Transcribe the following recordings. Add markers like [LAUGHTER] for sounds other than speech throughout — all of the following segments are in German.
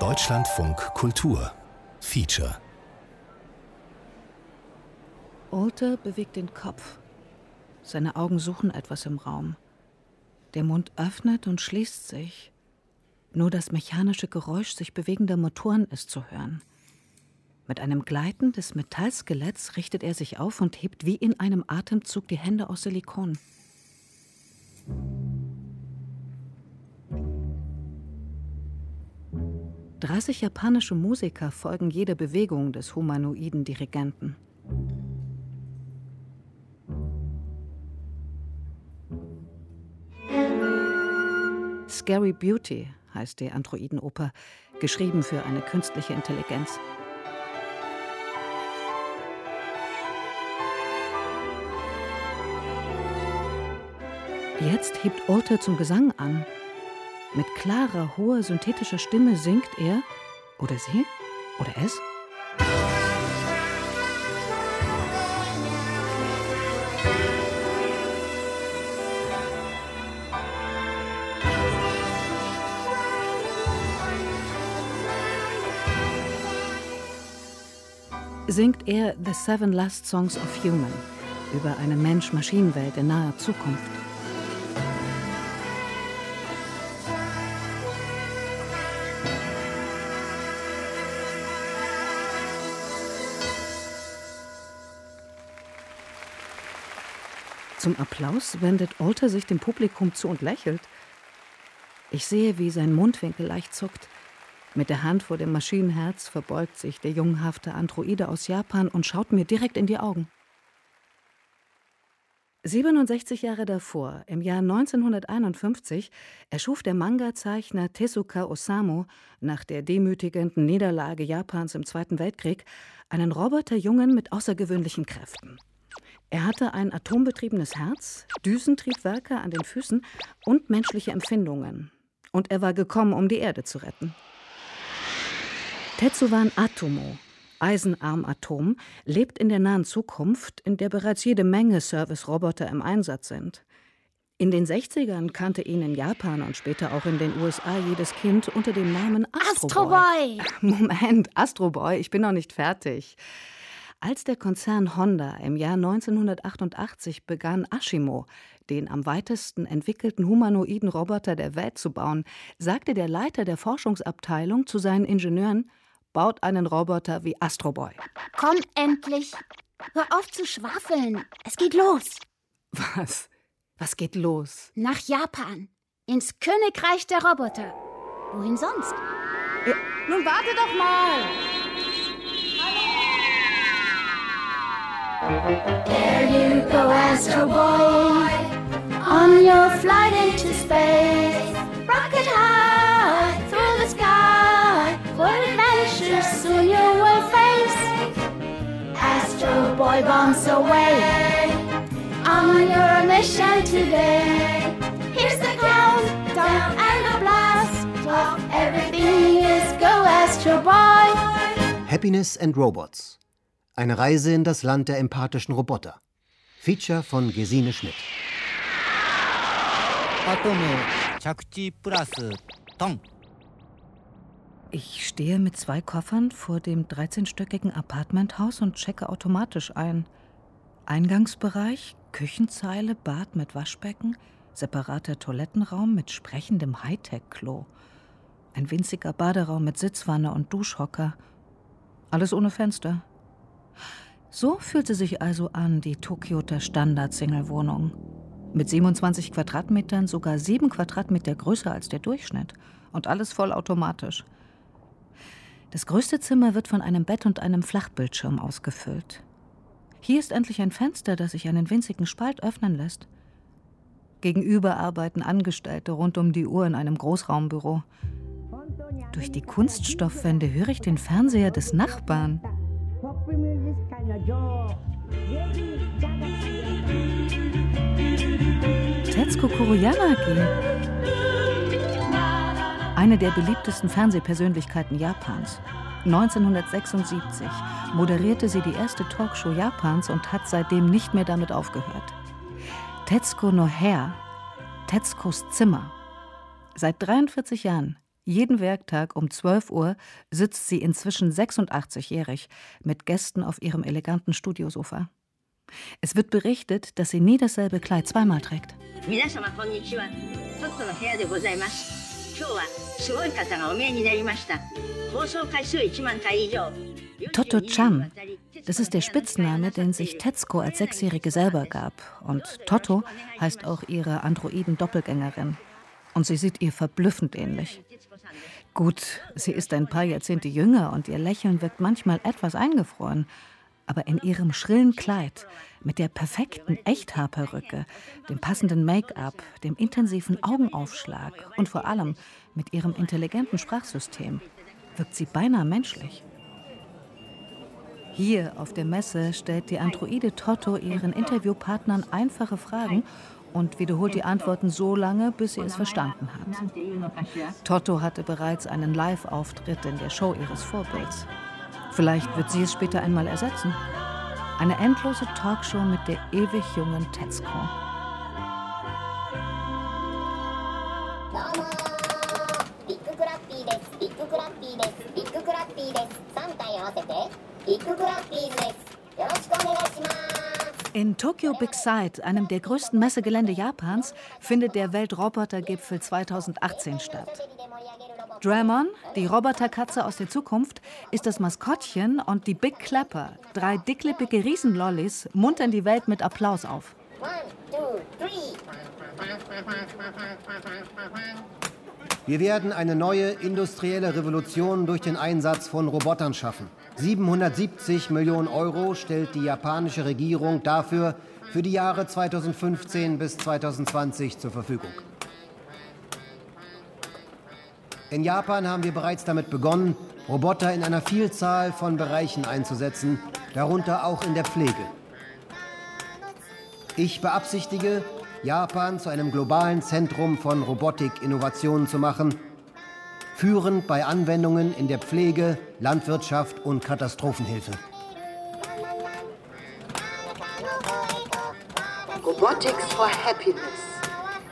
Deutschlandfunk Kultur Feature Alter bewegt den Kopf. Seine Augen suchen etwas im Raum. Der Mund öffnet und schließt sich. Nur das mechanische Geräusch sich bewegender Motoren ist zu hören. Mit einem Gleiten des Metallskeletts richtet er sich auf und hebt wie in einem Atemzug die Hände aus Silikon. 30 japanische Musiker folgen jeder Bewegung des humanoiden Dirigenten. Scary Beauty heißt die Androidenoper, geschrieben für eine künstliche Intelligenz. Jetzt hebt Alter zum Gesang an mit klarer, hoher, synthetischer Stimme singt er, oder sie, oder es, singt er The Seven Last Songs of Human über eine Mensch-Maschinen-Welt in naher Zukunft. Zum Applaus wendet Alter sich dem Publikum zu und lächelt. Ich sehe, wie sein Mundwinkel leicht zuckt. Mit der Hand vor dem Maschinenherz verbeugt sich der junghafte Androide aus Japan und schaut mir direkt in die Augen. 67 Jahre davor, im Jahr 1951, erschuf der Manga-Zeichner Tezuka Osamu nach der demütigenden Niederlage Japans im Zweiten Weltkrieg einen Roboterjungen mit außergewöhnlichen Kräften. Er hatte ein atombetriebenes Herz, Düsentriebwerke an den Füßen und menschliche Empfindungen. Und er war gekommen, um die Erde zu retten. Tetsuwan Atomo, Eisenarm-Atom, lebt in der nahen Zukunft, in der bereits jede Menge Service-Roboter im Einsatz sind. In den 60ern kannte ihn in Japan und später auch in den USA jedes Kind unter dem Namen Astro Boy. Astro. Moment, Astro Boy, ich bin noch nicht fertig. Als der Konzern Honda im Jahr 1988 begann, Ashimo, den am weitesten entwickelten humanoiden Roboter der Welt zu bauen, sagte der Leiter der Forschungsabteilung zu seinen Ingenieuren, baut einen Roboter wie Astroboy. Komm endlich! Hör auf zu schwafeln! Es geht los! Was? Was geht los? Nach Japan. Ins Königreich der Roboter. Wohin sonst? Ja, nun warte doch mal! There you go, Astro Boy, on your flight into space. Rocket high through the sky, for adventures soon you will face. Astro Boy bombs away on your mission today. Here's the countdown and the blast off. Everything is go, Astro Boy. Happiness and Robots Eine Reise in das Land der empathischen Roboter. Feature von Gesine Schmidt. Ich stehe mit zwei Koffern vor dem 13-stöckigen Apartmenthaus und checke automatisch ein. Eingangsbereich, Küchenzeile, Bad mit Waschbecken, separater Toilettenraum mit sprechendem Hightech-Klo. Ein winziger Baderaum mit Sitzwanne und Duschhocker. Alles ohne Fenster. So fühlte sich also an die Tokioter Standard-Single-Wohnung. Mit 27 Quadratmetern sogar sieben Quadratmeter größer als der Durchschnitt. Und alles vollautomatisch. Das größte Zimmer wird von einem Bett und einem Flachbildschirm ausgefüllt. Hier ist endlich ein Fenster, das sich einen winzigen Spalt öffnen lässt. Gegenüber arbeiten Angestellte rund um die Uhr in einem Großraumbüro. Durch die Kunststoffwände höre ich den Fernseher des Nachbarn. Tetsuko Kuroyanagi. Eine der beliebtesten Fernsehpersönlichkeiten Japans. 1976 moderierte sie die erste Talkshow Japans und hat seitdem nicht mehr damit aufgehört. Tetsuko no Hair, Tetsukos Zimmer. Seit 43 Jahren, jeden Werktag um 12 Uhr, sitzt sie inzwischen 86-jährig mit Gästen auf ihrem eleganten Studiosofa. Es wird berichtet, dass sie nie dasselbe Kleid zweimal trägt. Toto Chan, das ist der Spitzname, den sich Tetsuko als Sechsjährige selber gab. Und Toto heißt auch ihre Androiden-Doppelgängerin. Und sie sieht ihr verblüffend ähnlich. Gut, sie ist ein paar Jahrzehnte jünger und ihr Lächeln wirkt manchmal etwas eingefroren aber in ihrem schrillen Kleid, mit der perfekten Echthaarperücke, dem passenden Make-up, dem intensiven Augenaufschlag und vor allem mit ihrem intelligenten Sprachsystem wirkt sie beinahe menschlich. Hier auf der Messe stellt die Androide Toto ihren Interviewpartnern einfache Fragen und wiederholt die Antworten so lange, bis sie es verstanden hat. Toto hatte bereits einen Live-Auftritt in der Show ihres Vorbilds. Vielleicht wird sie es später einmal ersetzen. Eine endlose Talkshow mit der ewig jungen Tetsuko. In Tokyo Big Sight, einem der größten Messegelände Japans, findet der Weltrobotergipfel 2018 statt. Dramon, die Roboterkatze aus der Zukunft, ist das Maskottchen und die Big Clapper, drei dicklippige Riesenlollis, muntern die Welt mit Applaus auf. Wir werden eine neue industrielle Revolution durch den Einsatz von Robotern schaffen. 770 Millionen Euro stellt die japanische Regierung dafür für die Jahre 2015 bis 2020 zur Verfügung. In Japan haben wir bereits damit begonnen, Roboter in einer Vielzahl von Bereichen einzusetzen, darunter auch in der Pflege. Ich beabsichtige, Japan zu einem globalen Zentrum von Robotik-Innovationen zu machen, führend bei Anwendungen in der Pflege, Landwirtschaft und Katastrophenhilfe. Robotics for Happiness.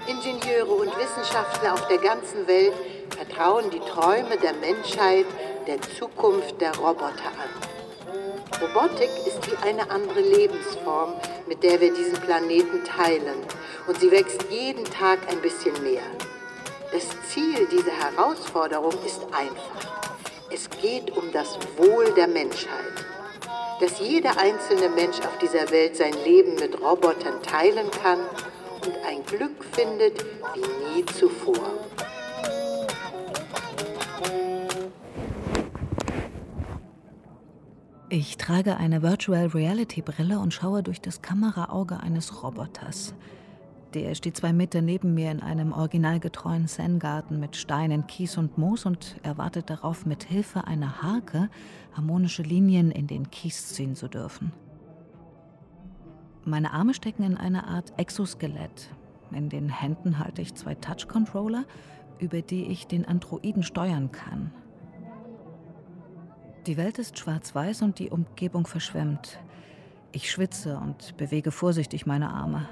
Ingenieure und Wissenschaftler auf der ganzen Welt vertrauen die Träume der Menschheit der Zukunft der Roboter an. Robotik ist wie eine andere Lebensform, mit der wir diesen Planeten teilen. Und sie wächst jeden Tag ein bisschen mehr. Das Ziel dieser Herausforderung ist einfach. Es geht um das Wohl der Menschheit. Dass jeder einzelne Mensch auf dieser Welt sein Leben mit Robotern teilen kann und ein Glück findet wie nie zuvor. Ich trage eine Virtual Reality Brille und schaue durch das Kameraauge eines Roboters. Der steht zwei Meter neben mir in einem originalgetreuen Zen-Garten mit Steinen, Kies und Moos und erwartet darauf, mit Hilfe einer Harke harmonische Linien in den Kies ziehen zu dürfen. Meine Arme stecken in einer Art Exoskelett. In den Händen halte ich zwei Touch-Controller, über die ich den Androiden steuern kann. Die Welt ist schwarz-weiß und die Umgebung verschwemmt. Ich schwitze und bewege vorsichtig meine Arme.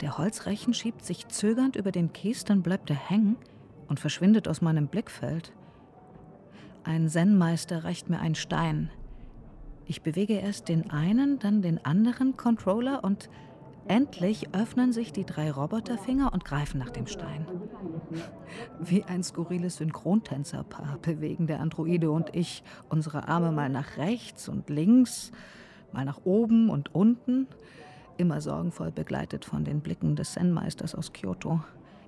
Der Holzrechen schiebt sich zögernd über den Kies, dann bleibt er hängen und verschwindet aus meinem Blickfeld. Ein Zen-Meister reicht mir einen Stein. Ich bewege erst den einen, dann den anderen Controller und Endlich öffnen sich die drei Roboterfinger und greifen nach dem Stein. Wie ein skurriles Synchrontänzerpaar bewegen der Androide und ich unsere Arme mal nach rechts und links, mal nach oben und unten, immer sorgenvoll begleitet von den Blicken des Zen-Meisters aus Kyoto.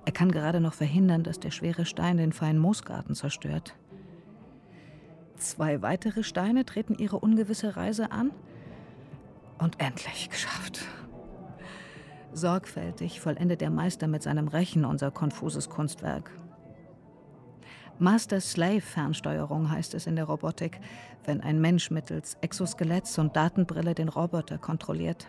Er kann gerade noch verhindern, dass der schwere Stein den feinen Moosgarten zerstört. Zwei weitere Steine treten ihre ungewisse Reise an. Und endlich geschafft. Sorgfältig vollendet der Meister mit seinem Rechen unser konfuses Kunstwerk. Master-Slave-Fernsteuerung heißt es in der Robotik, wenn ein Mensch mittels Exoskeletts und Datenbrille den Roboter kontrolliert.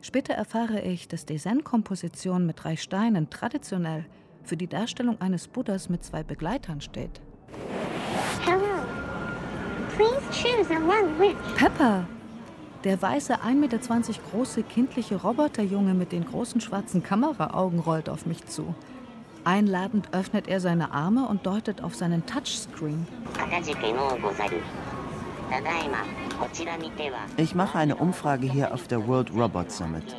Später erfahre ich, dass die Zen-Komposition mit drei Steinen traditionell für die Darstellung eines Buddhas mit zwei Begleitern steht. Hello. Please choose a one wish. Pepper, der weiße, 1,20 Meter große kindliche Roboterjunge mit den großen schwarzen Kameraaugen rollt auf mich zu. Einladend öffnet er seine Arme und deutet auf seinen Touchscreen. Ich mache eine Umfrage hier auf der World Robot Summit.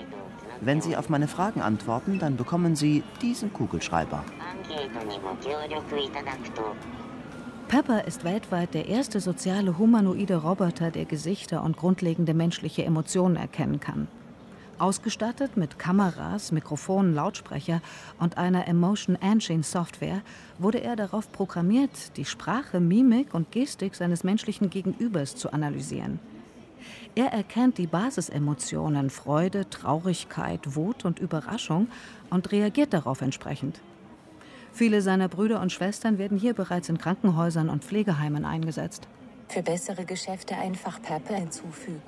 Wenn Sie auf meine Fragen antworten, dann bekommen Sie diesen Kugelschreiber. Pepper ist weltweit der erste soziale humanoide Roboter, der Gesichter und grundlegende menschliche Emotionen erkennen kann. Ausgestattet mit Kameras, Mikrofonen, Lautsprecher und einer Emotion Engine Software wurde er darauf programmiert, die Sprache, Mimik und Gestik seines menschlichen Gegenübers zu analysieren. Er erkennt die Basisemotionen Freude, Traurigkeit, Wut und Überraschung und reagiert darauf entsprechend. Viele seiner Brüder und Schwestern werden hier bereits in Krankenhäusern und Pflegeheimen eingesetzt. Für bessere Geschäfte einfach Pepper hinzufügen.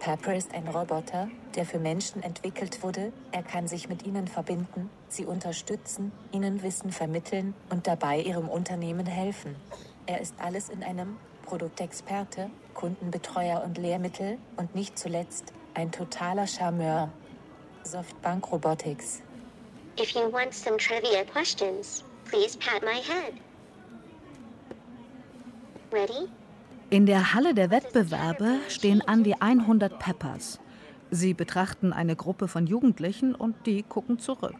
Pepper ist ein Roboter, der für Menschen entwickelt wurde. Er kann sich mit ihnen verbinden, sie unterstützen, ihnen Wissen vermitteln und dabei ihrem Unternehmen helfen. Er ist alles in einem Produktexperte, Kundenbetreuer und Lehrmittel und nicht zuletzt ein totaler Charmeur. Softbank Robotics. If you want some trivia questions, please pat my head. Ready? In der Halle der Wettbewerbe stehen an die 100 Peppers. Sie betrachten eine Gruppe von Jugendlichen und die gucken zurück.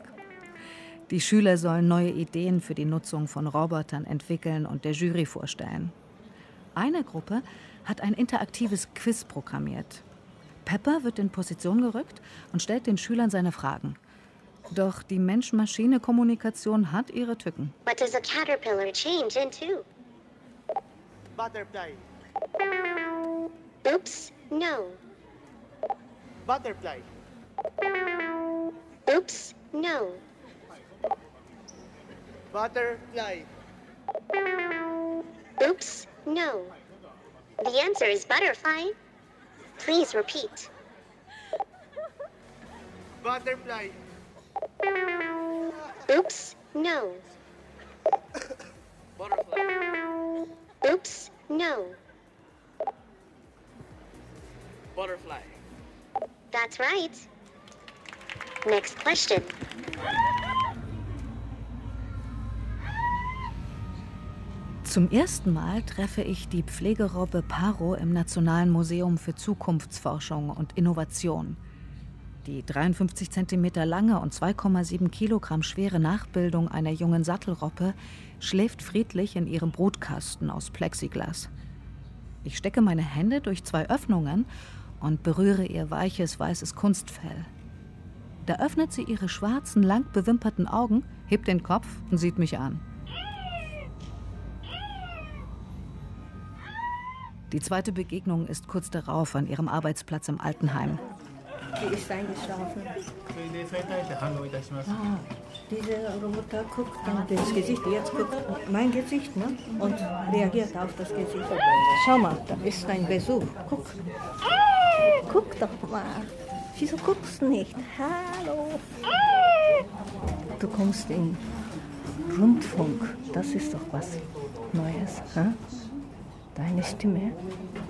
Die Schüler sollen neue Ideen für die Nutzung von Robotern entwickeln und der Jury vorstellen. Eine Gruppe hat ein interaktives Quiz programmiert. Pepper wird in Position gerückt und stellt den Schülern seine Fragen. Doch die Mensch-Maschine-Kommunikation hat ihre Tücken. What does a caterpillar change into? Butterfly. Oops, no. Butterfly. Oops, no. Butterfly. Oops, no. The answer is butterfly. Please repeat. Butterfly. Oops, no. Butterfly. Oops, no. Butterfly. That's right. Next question. Zum ersten Mal treffe ich die Pflegerobbe Paro im Nationalen Museum für Zukunftsforschung und Innovation. Die 53 cm lange und 2,7 Kilogramm schwere Nachbildung einer jungen Sattelroppe schläft friedlich in ihrem Brutkasten aus Plexiglas. Ich stecke meine Hände durch zwei Öffnungen und berühre ihr weiches weißes Kunstfell. Da öffnet sie ihre schwarzen, lang bewimperten Augen, hebt den Kopf und sieht mich an. Die zweite Begegnung ist kurz darauf an ihrem Arbeitsplatz im Altenheim. Die ist eingeschlafen. Ah, dieser Roboter guckt dann das Gesicht, jetzt guckt mein Gesicht ne? und reagiert auf das Gesicht. Schau mal, da ist ein Besuch. Guck. Guck doch mal. Wieso guckst du nicht? Hallo. Du kommst in Rundfunk. Das ist doch was Neues. Hä? Deine Stimme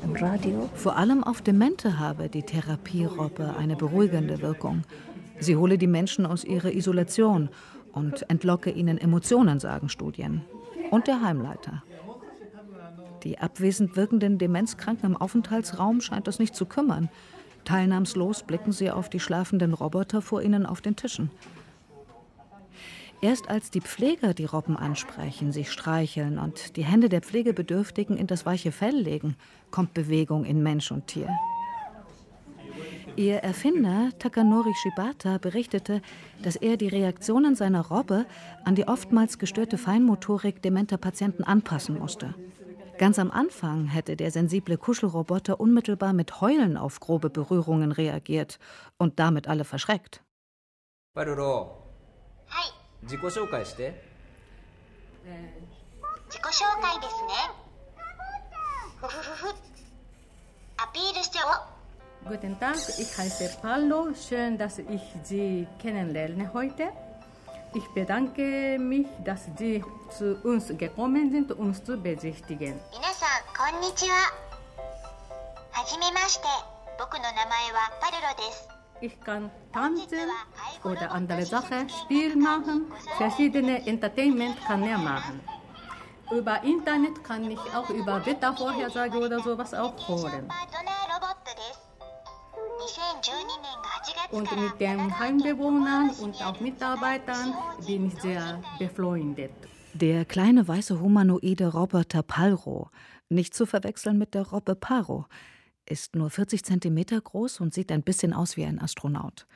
im Radio. Vor allem auf Demente habe die Therapierobbe eine beruhigende Wirkung. Sie hole die Menschen aus ihrer Isolation und entlocke ihnen Emotionen, sagen Studien. Und der Heimleiter. Die abwesend wirkenden Demenzkranken im Aufenthaltsraum scheint das nicht zu kümmern. Teilnahmslos blicken sie auf die schlafenden Roboter vor ihnen auf den Tischen. Erst als die Pfleger die Robben ansprechen, sich streicheln und die Hände der Pflegebedürftigen in das weiche Fell legen, kommt Bewegung in Mensch und Tier. Ihr Erfinder Takanori Shibata berichtete, dass er die Reaktionen seiner Robbe an die oftmals gestörte Feinmotorik dementer Patienten anpassen musste. Ganz am Anfang hätte der sensible Kuschelroboter unmittelbar mit Heulen auf grobe Berührungen reagiert und damit alle verschreckt. Hi. 自己紹介して自己紹介ですね。ふふふふ。アピールしてお。Guten Tag, ich heiße Paolo. Schön, dass ich Sie kennenlerne heute. Ich bedanke mich, dass Sie zu uns gekommen sind, uns zu besichtigen. 皆さん、こんにちは。はじめまして。僕の名前はパルロです。Ich kann tanzen oder andere Sachen, Spiel machen, verschiedene Entertainment-Kanäle machen. Über Internet kann ich auch über Wettervorhersage oder sowas auch hören. Und mit den Heimbewohnern und auch Mitarbeitern bin ich sehr befreundet. Der kleine weiße humanoide Roboter Palro, nicht zu verwechseln mit der Robbe Paro, ist nur 40 Zentimeter groß und sieht ein bisschen aus wie ein Astronaut.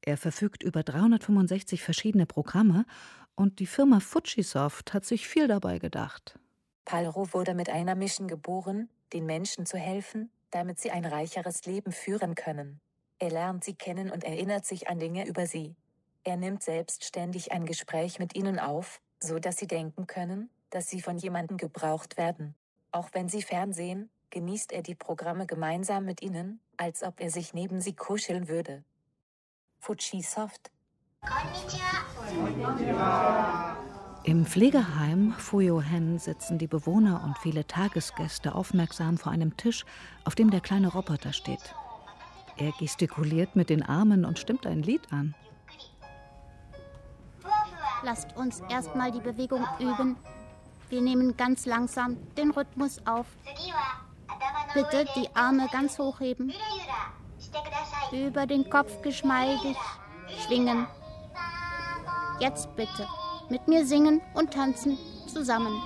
Er verfügt über 365 verschiedene Programme und die Firma Fujisoft hat sich viel dabei gedacht. Palro wurde mit einer Mission geboren, den Menschen zu helfen, damit sie ein reicheres Leben führen können. Er lernt sie kennen und erinnert sich an Dinge über sie. Er nimmt selbstständig ein Gespräch mit ihnen auf, so dass sie denken können, dass sie von jemandem gebraucht werden. Auch wenn sie fernsehen, genießt er die Programme gemeinsam mit ihnen, als ob er sich neben sie kuscheln würde. Fujisoft. Im Pflegeheim Fuyohen sitzen die Bewohner und viele Tagesgäste aufmerksam vor einem Tisch, auf dem der kleine Roboter steht. Er gestikuliert mit den Armen und stimmt ein Lied an. Lasst uns erstmal die Bewegung üben. Wir nehmen ganz langsam den Rhythmus auf. Bitte die Arme ganz hochheben. Über den Kopf geschmeidig schwingen. Jetzt bitte mit mir singen und tanzen zusammen.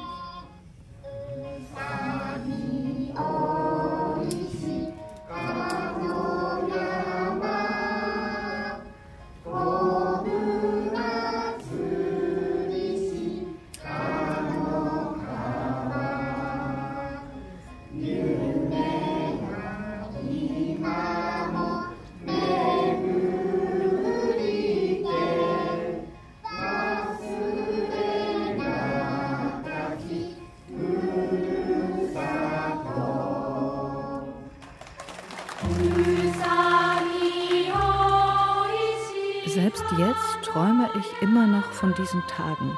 Träume ich immer noch von diesen Tagen.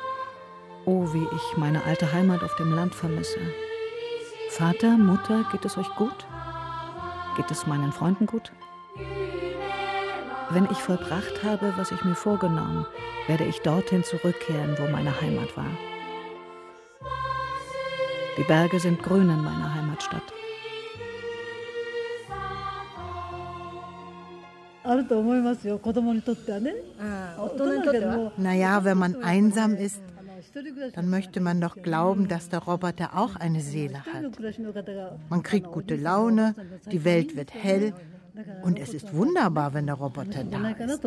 Oh, wie ich meine alte Heimat auf dem Land vermisse. Vater, Mutter, geht es euch gut? Geht es meinen Freunden gut? Wenn ich vollbracht habe, was ich mir vorgenommen, werde ich dorthin zurückkehren, wo meine Heimat war. Die Berge sind grün in meiner Heimatstadt. Naja, wenn man einsam ist, dann möchte man doch glauben, dass der Roboter auch eine Seele hat. Man kriegt gute Laune, die Welt wird hell und es ist wunderbar, wenn der Roboter da ist.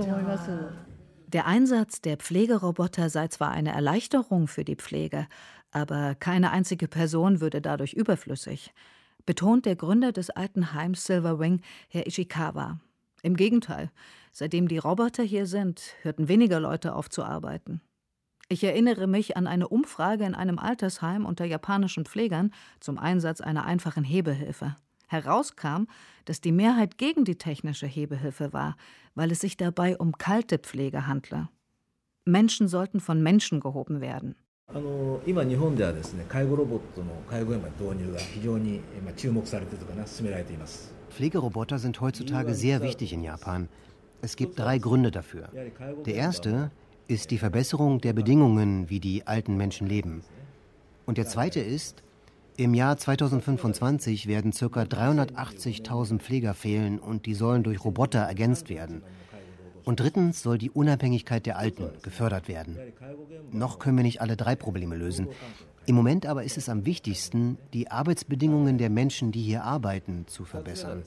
Der Einsatz der Pflegeroboter sei zwar eine Erleichterung für die Pflege, aber keine einzige Person würde dadurch überflüssig, betont der Gründer des alten Heims Silver Wing, Herr Ishikawa. Im Gegenteil, seitdem die Roboter hier sind, hörten weniger Leute auf zu arbeiten. Ich erinnere mich an eine Umfrage in einem Altersheim unter japanischen Pflegern zum Einsatz einer einfachen Hebehilfe. Herauskam, dass die Mehrheit gegen die technische Hebehilfe war, weil es sich dabei um kalte Pflege handle. Menschen sollten von Menschen gehoben werden. Pflegeroboter sind heutzutage sehr wichtig in Japan. Es gibt drei Gründe dafür. Der erste ist die Verbesserung der Bedingungen, wie die alten Menschen leben. Und der zweite ist, im Jahr 2025 werden ca. 380.000 Pfleger fehlen und die sollen durch Roboter ergänzt werden. Und drittens soll die Unabhängigkeit der Alten gefördert werden. Noch können wir nicht alle drei Probleme lösen. Im Moment aber ist es am wichtigsten, die Arbeitsbedingungen der Menschen, die hier arbeiten, zu verbessern.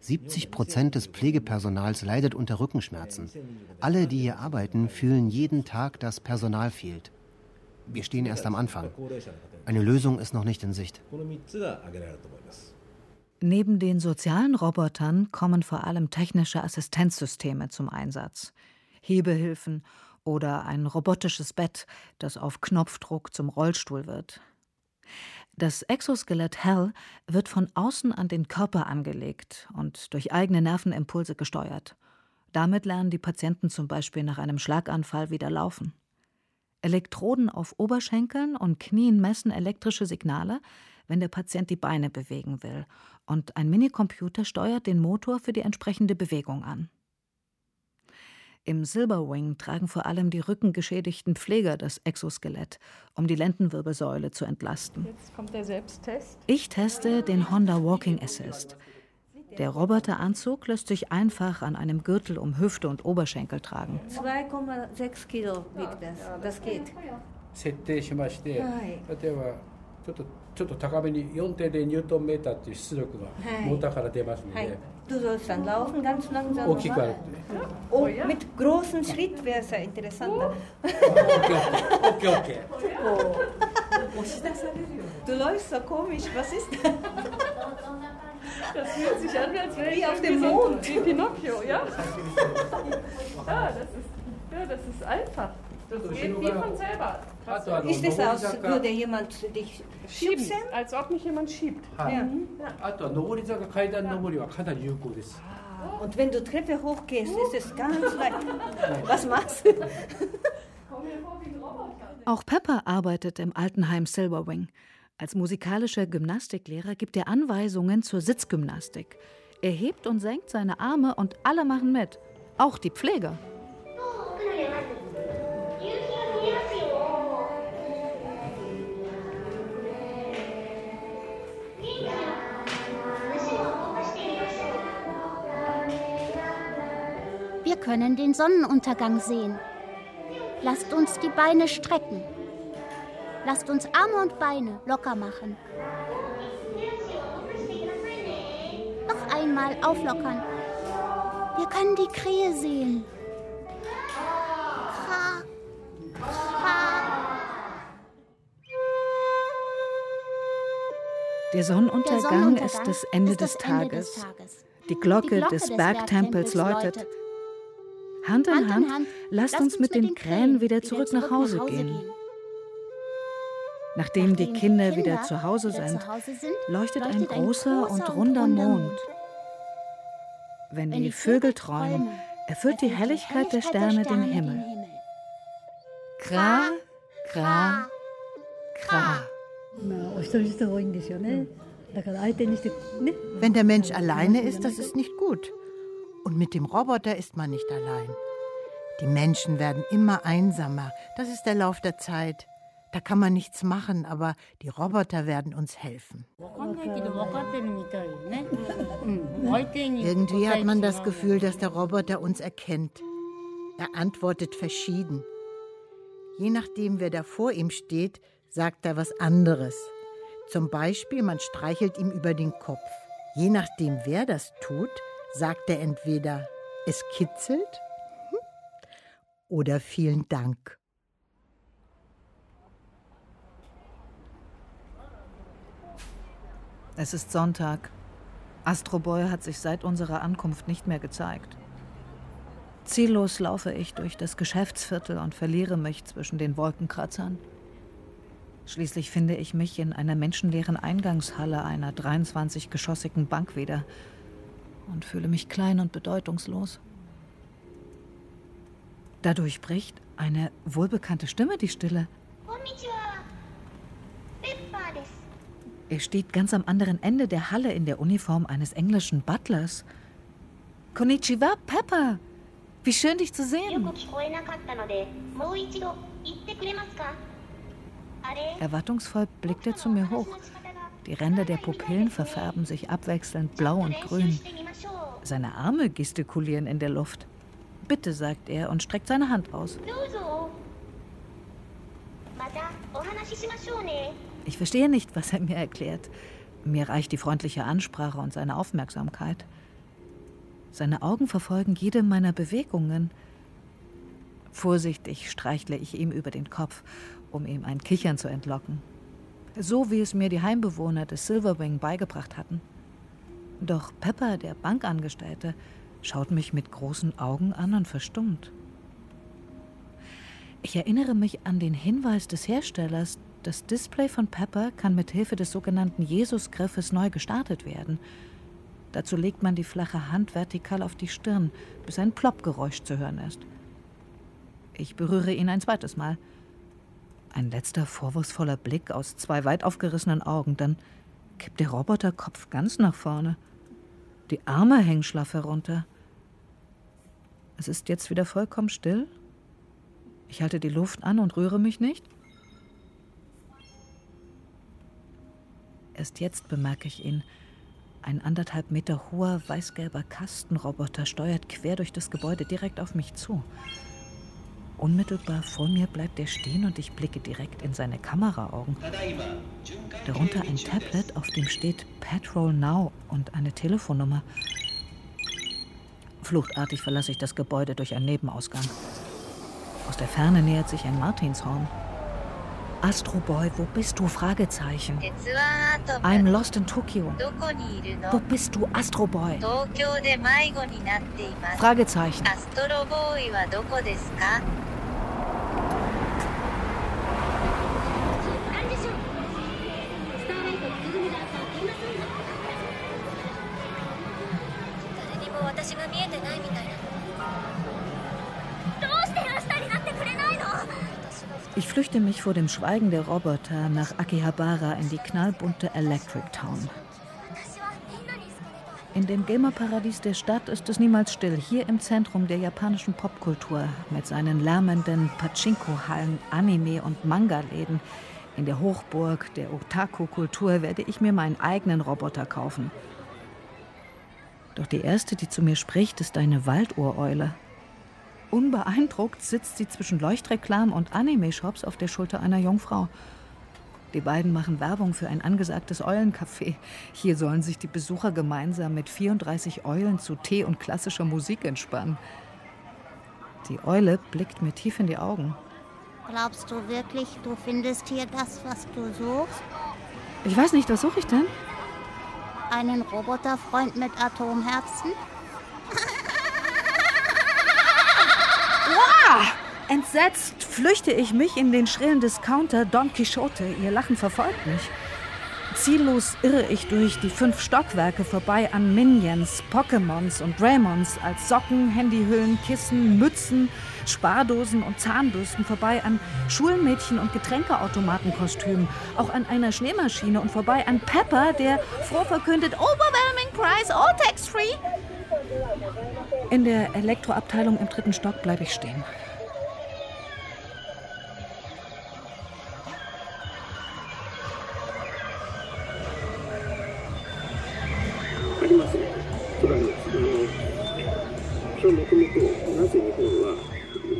70 Prozent des Pflegepersonals leidet unter Rückenschmerzen. Alle, die hier arbeiten, fühlen jeden Tag, dass Personal fehlt. Wir stehen erst am Anfang. Eine Lösung ist noch nicht in Sicht. Neben den sozialen Robotern kommen vor allem technische Assistenzsysteme zum Einsatz. Hebehilfen oder ein robotisches Bett, das auf Knopfdruck zum Rollstuhl wird. Das Exoskelett Hell wird von außen an den Körper angelegt und durch eigene Nervenimpulse gesteuert. Damit lernen die Patienten zum Beispiel nach einem Schlaganfall wieder laufen. Elektroden auf Oberschenkeln und Knien messen elektrische Signale, wenn der Patient die Beine bewegen will, und ein Minicomputer steuert den Motor für die entsprechende Bewegung an. Im Silverwing tragen vor allem die rückengeschädigten Pfleger das Exoskelett, um die Lendenwirbelsäule zu entlasten. Jetzt kommt der Selbsttest. Ich teste den Honda Walking Assist. Der Roboteranzug lässt sich einfach an einem Gürtel um Hüfte und Oberschenkel tragen. 2,6 Kilo wiegt das. Das geht. ちょっと高めに4点でニュートンメーターっていう出力がモーターから出ますので、大きくあるって。おお、めっちゃ Das ist einfach. Geht wie von selber. Ist es, als würde jemand dich schieben? Als ob mich jemand schiebt. Ja. Ah. Und wenn du Treppe hochgehst, ist es ganz uh. weit. Was machst du? Auch Pepper arbeitet im Altenheim Silverwing. Als musikalischer Gymnastiklehrer gibt er Anweisungen zur Sitzgymnastik. Er hebt und senkt seine Arme und alle machen mit, auch die Pfleger. Oh, Wir können den Sonnenuntergang sehen. Lasst uns die Beine strecken. Lasst uns Arme und Beine locker machen. Noch einmal auflockern. Wir können die Krähe sehen. Kra, kra. Der Sonnenuntergang, Der Sonnenuntergang ist das Ende, ist des, das Ende Tages. des Tages. Die Glocke, Die Glocke des, des Bergtempels Bergtempels läutet. läutet. Hand in Hand, Hand, in Hand lasst, uns mit, mit den Krähen wieder zurück nach Hause, Hause gehen. gehen. Nachdem, Nachdem die Kinder, Kinder wieder zu Hause wieder sind, zu Hause sind leuchtet, leuchtet ein großer und runder Mond. Wenn die Vögel träumen, erfüllt die Helligkeit der Sterne den Himmel. Kra, kra, kra. Wenn der Mensch alleine ist, das ist nicht gut. Und mit dem Roboter ist man nicht allein. Die Menschen werden immer einsamer. Das ist der Lauf der Zeit. Da kann man nichts machen, aber die Roboter werden uns helfen. Irgendwie hat man das Gefühl, dass der Roboter uns erkennt. Er antwortet verschieden. Je nachdem, wer da vor ihm steht, sagt er was anderes. Zum Beispiel, man streichelt ihm über den Kopf. Je nachdem, wer das tut, sagt er entweder es kitzelt oder vielen Dank. Es ist Sonntag. Astroboy hat sich seit unserer Ankunft nicht mehr gezeigt. Ziellos laufe ich durch das Geschäftsviertel und verliere mich zwischen den Wolkenkratzern. Schließlich finde ich mich in einer menschenleeren Eingangshalle einer 23-geschossigen Bank wieder und fühle mich klein und bedeutungslos. Dadurch bricht eine wohlbekannte Stimme die Stille. Er steht ganz am anderen Ende der Halle in der Uniform eines englischen Butlers. Konnichiwa, Pepper! Wie schön, dich zu sehen! Erwartungsvoll blickt er zu mir hoch. Die Ränder der Pupillen verfärben sich abwechselnd blau und grün. Seine Arme gestikulieren in der Luft. Bitte, sagt er und streckt seine Hand aus. Ich verstehe nicht, was er mir erklärt. Mir reicht die freundliche Ansprache und seine Aufmerksamkeit. Seine Augen verfolgen jede meiner Bewegungen. Vorsichtig streichle ich ihm über den Kopf, um ihm ein Kichern zu entlocken. So wie es mir die Heimbewohner des Silverwing beigebracht hatten. Doch Pepper, der Bankangestellte, schaut mich mit großen Augen an und verstummt. Ich erinnere mich an den Hinweis des Herstellers, das Display von Pepper kann mit Hilfe des sogenannten Jesusgriffes neu gestartet werden. Dazu legt man die flache Hand vertikal auf die Stirn, bis ein Ploppgeräusch zu hören ist. Ich berühre ihn ein zweites Mal. Ein letzter vorwurfsvoller Blick aus zwei weit aufgerissenen Augen, dann kippt der Roboterkopf ganz nach vorne. Die Arme hängen schlaff herunter. Es ist jetzt wieder vollkommen still. Ich halte die Luft an und rühre mich nicht. Erst jetzt bemerke ich ihn. Ein anderthalb Meter hoher, weißgelber Kastenroboter steuert quer durch das Gebäude direkt auf mich zu. Unmittelbar vor mir bleibt er stehen und ich blicke direkt in seine Kameraaugen. Darunter ein Tablet, auf dem steht Patrol Now und eine Telefonnummer. Fluchtartig verlasse ich das Gebäude durch einen Nebenausgang. Aus der Ferne nähert sich ein Martinshorn. Astro Boy, wo bist du? Fragezeichen. I'm lost in Tokyo. Wo bist du, Astro Boy? Fragezeichen. 私が見えてないみたいなのどうして明日になってくれないの Ich flüchte mich vor dem Schweigen der Roboter nach Akihabara in die knallbunte Electric Town. In dem Gamerparadies der Stadt ist es niemals still. Hier im Zentrum der japanischen Popkultur mit seinen lärmenden Pachinko-Hallen, Anime- und Manga-Läden. In der Hochburg der Otaku-Kultur werde ich mir meinen eigenen Roboter kaufen. Doch die erste, die zu mir spricht, ist eine Walduhreule. Unbeeindruckt sitzt sie zwischen Leuchtreklam und Anime-Shops auf der Schulter einer Jungfrau. Die beiden machen Werbung für ein angesagtes Eulencafé. Hier sollen sich die Besucher gemeinsam mit 34 Eulen zu Tee und klassischer Musik entspannen. Die Eule blickt mir tief in die Augen. Glaubst du wirklich, du findest hier das, was du suchst? Ich weiß nicht, was suche ich denn? Einen Roboterfreund mit Atomherzen? Entsetzt flüchte ich mich in den schrillen Discounter Don Quixote. Ihr Lachen verfolgt mich. Ziellos irre ich durch die fünf Stockwerke vorbei an Minions, Pokémons und Draymons als Socken, Handyhüllen, Kissen, Mützen, Spardosen und Zahnbürsten vorbei an Schulmädchen und Getränkeautomatenkostümen, auch an einer Schneemaschine und vorbei an Pepper, der froh verkündet Overwhelming Price, all tax free. In der Elektroabteilung im dritten Stock bleibe ich stehen.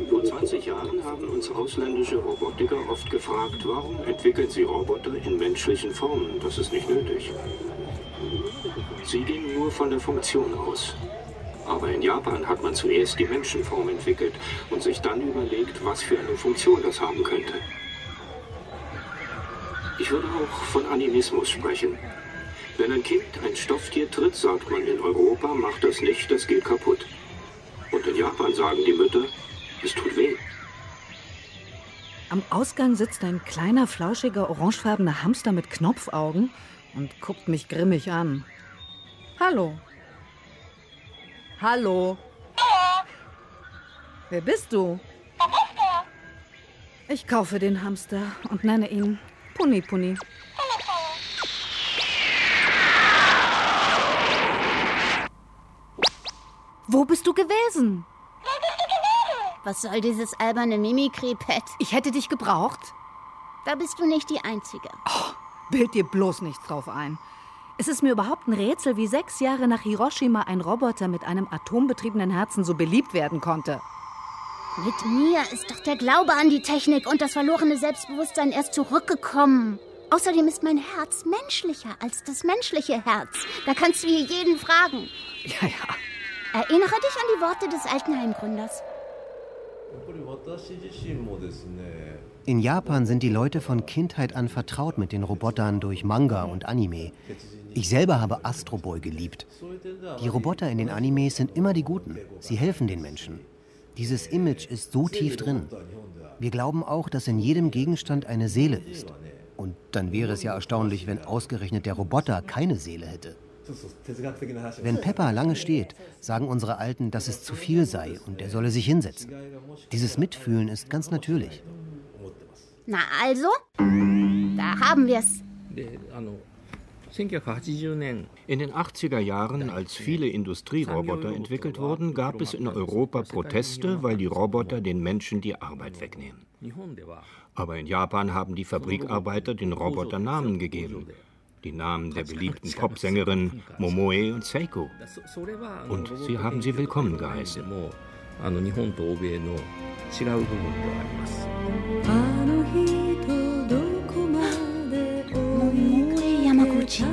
Vor 20 Jahren haben uns ausländische Robotiker oft gefragt, warum entwickeln sie Roboter in menschlichen Formen? Das ist nicht nötig. Sie gehen nur von der Funktion aus. Aber in Japan hat man zuerst die Menschenform entwickelt und sich dann überlegt, was für eine Funktion das haben könnte. Ich würde auch von Animismus sprechen. Wenn ein Kind ein Stofftier tritt, sagt man in Europa, macht das nicht, das geht kaputt. Und in Japan sagen die Mütter, es tut weh. Am Ausgang sitzt ein kleiner, flauschiger, orangefarbener Hamster mit Knopfaugen und guckt mich grimmig an. Hallo. Hallo. Wer bist du? Ich kaufe den Hamster und nenne ihn Puni Puni. Wo bist du gewesen? Was soll dieses alberne Mimikry-Pad? Ich hätte dich gebraucht. Da bist du nicht die Einzige. Bild dir bloß nichts drauf ein. Es ist mir überhaupt ein Rätsel, wie sechs Jahre nach Hiroshima ein Roboter mit einem atombetriebenen Herzen so beliebt werden konnte. Mit mir ist doch der Glaube an die Technik und das verlorene Selbstbewusstsein erst zurückgekommen. Außerdem ist mein Herz menschlicher als das menschliche Herz. Da kannst du hier jeden fragen. Ja, ja. Erinnere dich an die Worte des Altenheimgründers. In Japan sind die Leute von Kindheit an vertraut mit den Robotern durch Manga und Anime. Ich selber habe Astro Boy geliebt. Die Roboter in den Animes sind immer die Guten. Sie helfen den Menschen. Dieses Image ist so tief drin. Wir glauben auch, dass in jedem Gegenstand eine Seele ist. Und dann wäre es ja erstaunlich, wenn ausgerechnet der Roboter keine Seele hätte. Wenn Pepper lange steht, sagen unsere Alten, dass es zu viel sei und er solle sich hinsetzen. Dieses Mitfühlen ist ganz natürlich. Na also, da haben wir's. In den 80er Jahren, als viele Industrieroboter entwickelt wurden, gab es in Europa Proteste, weil die Roboter den Menschen die Arbeit wegnehmen. Aber in Japan haben die Fabrikarbeiter den Robotern Namen gegeben Die Namen der beliebten Popsängerinnen Momoe und Seiko. Und sie haben sie willkommen geheißen. あの日本と欧米の違う部分ではありますあの人どこまで Momoe Yamaguchi.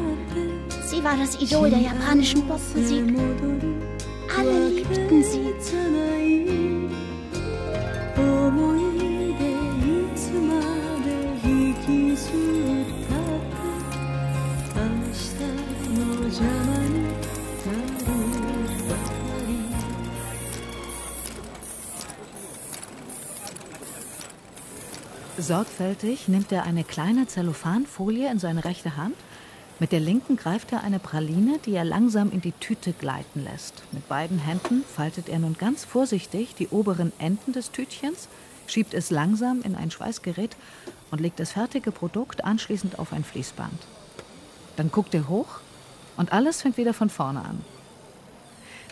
Sie war das Idol der japanischen Popmusik. Alle liebten sie. 思い出いつまで引きずっ Sorgfältig nimmt er eine kleine Zellophanfolie in seine rechte Hand. Mit der linken greift er eine Praline, die er langsam in die Tüte gleiten lässt. Mit beiden Händen faltet er nun ganz vorsichtig die oberen Enden des Tütchens, schiebt es langsam in ein Schweißgerät und legt das fertige Produkt anschließend auf ein Fließband. Dann guckt er hoch und alles fängt wieder von vorne an.